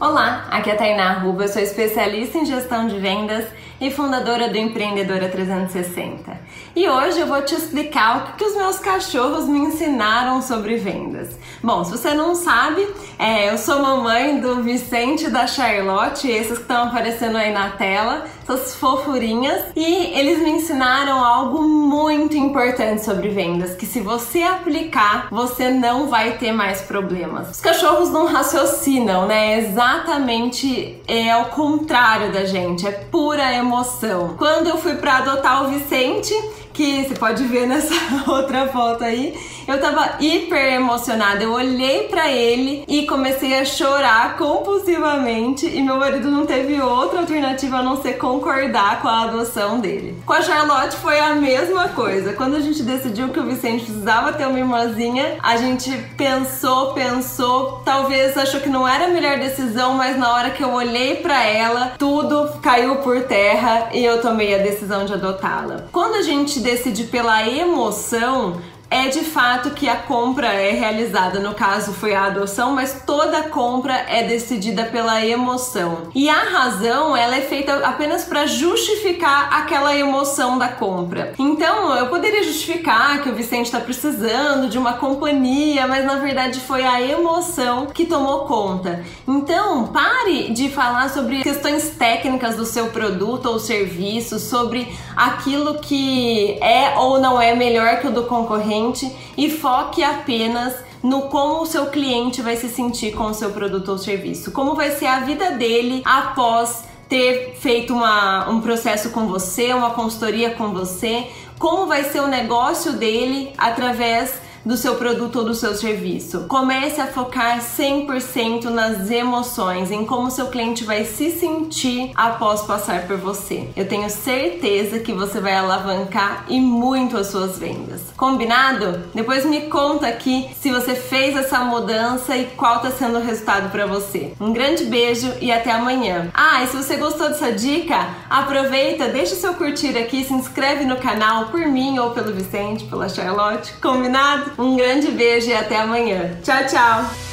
Olá, aqui é a Tainá Ruba, eu sou especialista em gestão de vendas e fundadora do Empreendedora 360. E hoje eu vou te explicar o que, os meus cachorros me ensinaram sobre vendas. Bom, se você não sabe, é, eu sou mamãe do Vicente e da Charlotte, esses que estão aparecendo aí na tela, essas fofurinhas, e eles me ensinaram algo muito importante sobre vendas, que se você aplicar, você não vai ter mais problemas. Os cachorros não raciocinam, né? Exatamente é ao contrário da gente, é pura emoção. Quando eu fui para adotar o Vicente, que você pode ver nessa outra foto aí, eu tava hiper emocionada. Eu olhei para ele e comecei a chorar compulsivamente e meu marido não teve outra alternativa a não ser concordar com a adoção dele. Com a Charlotte foi a mesma coisa. Quando a gente decidiu que o Vicente precisava ter uma irmãzinha, a gente pensou, pensou, talvez achou que não era a melhor decisão, mas na hora que eu olhei para ela, tudo caiu por terra e eu tomei a decisão de adotá-la. Quando a gente decide pela emoção, é de fato que a compra é realizada, no caso foi a adoção, mas toda compra é decidida pela emoção. E a razão, ela é feita apenas para justificar aquela emoção da compra. Então, eu poderia justificar que o Vicente está precisando de uma companhia, mas na verdade foi a emoção que tomou conta. Então, pare de falar sobre questões técnicas do seu produto ou serviço, sobre aquilo que é ou não é melhor que o do concorrente cliente e foque apenas no como o seu cliente vai se sentir com o seu produto ou serviço, como vai ser a vida dele após ter feito uma, um processo com você, uma consultoria com você, como vai ser o negócio dele através do seu produto ou do seu serviço. Comece a focar 100% nas emoções, em como seu cliente vai se sentir após passar por você. Eu tenho certeza que você vai alavancar e muito as suas vendas. Combinado? Depois me conta aqui se você fez essa mudança e qual está sendo o resultado para você. Um grande beijo e até amanhã. Ah, e se você gostou dessa dica, aproveita, deixa o seu curtir aqui, se inscreve no canal por mim ou pelo Vicente, pela Charlotte. Combinado? Um grande beijo e até amanhã. Tchau, tchau!